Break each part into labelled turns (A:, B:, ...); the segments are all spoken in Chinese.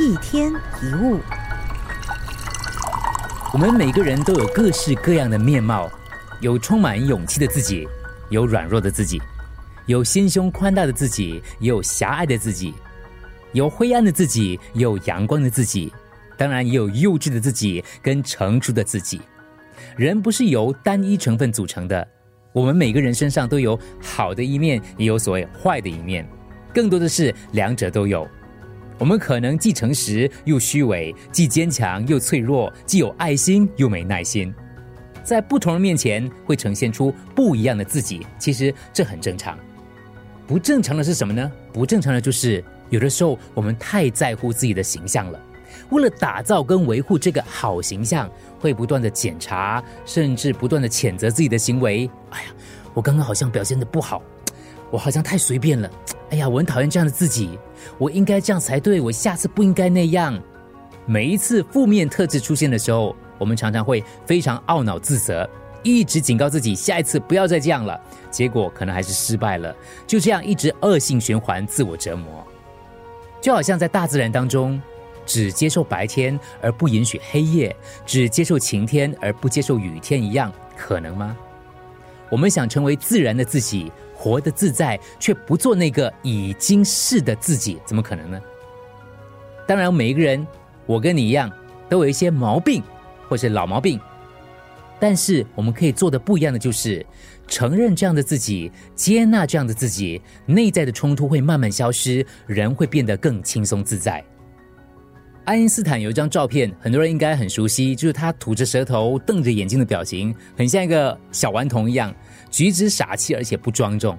A: 一天一物，
B: 我们每个人都有各式各样的面貌，有充满勇气的自己，有软弱的自己，有心胸宽大的自己，也有狭隘的自己，有灰暗的自己，也有阳光的自己，当然也有幼稚的自己跟成熟的自己。人不是由单一成分组成的，我们每个人身上都有好的一面，也有所谓坏的一面，更多的是两者都有。我们可能既诚实又虚伪，既坚强又脆弱，既有爱心又没耐心，在不同人面前会呈现出不一样的自己。其实这很正常。不正常的是什么呢？不正常的就是有的时候我们太在乎自己的形象了，为了打造跟维护这个好形象，会不断的检查，甚至不断的谴责自己的行为。哎呀，我刚刚好像表现的不好，我好像太随便了。哎呀，我很讨厌这样的自己，我应该这样才对，我下次不应该那样。每一次负面特质出现的时候，我们常常会非常懊恼自责，一直警告自己下一次不要再这样了。结果可能还是失败了，就这样一直恶性循环，自我折磨。就好像在大自然当中，只接受白天而不允许黑夜，只接受晴天而不接受雨天一样，可能吗？我们想成为自然的自己。活得自在，却不做那个已经是的自己，怎么可能呢？当然，每一个人，我跟你一样，都有一些毛病，或是老毛病。但是，我们可以做的不一样的，就是承认这样的自己，接纳这样的自己，内在的冲突会慢慢消失，人会变得更轻松自在。爱因斯坦有一张照片，很多人应该很熟悉，就是他吐着舌头、瞪着眼睛的表情，很像一个小顽童一样。举止傻气，而且不庄重，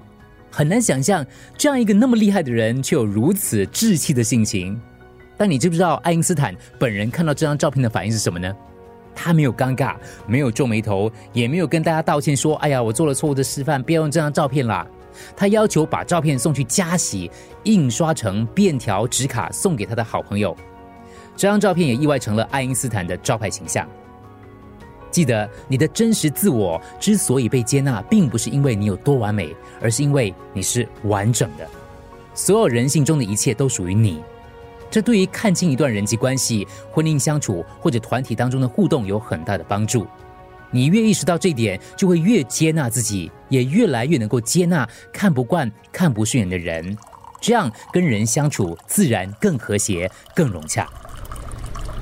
B: 很难想象这样一个那么厉害的人，却有如此稚气的性情。但你知不知道爱因斯坦本人看到这张照片的反应是什么呢？他没有尴尬，没有皱眉头，也没有跟大家道歉说：“哎呀，我做了错误的示范，不要用这张照片啦。”他要求把照片送去加洗，印刷成便条纸卡送给他的好朋友。这张照片也意外成了爱因斯坦的招牌形象。记得你的真实自我之所以被接纳，并不是因为你有多完美，而是因为你是完整的。所有人性中的一切都属于你。这对于看清一段人际关系、婚姻相处或者团体当中的互动有很大的帮助。你越意识到这一点，就会越接纳自己，也越来越能够接纳看不惯、看不顺眼的人。这样跟人相处自然更和谐、更融洽。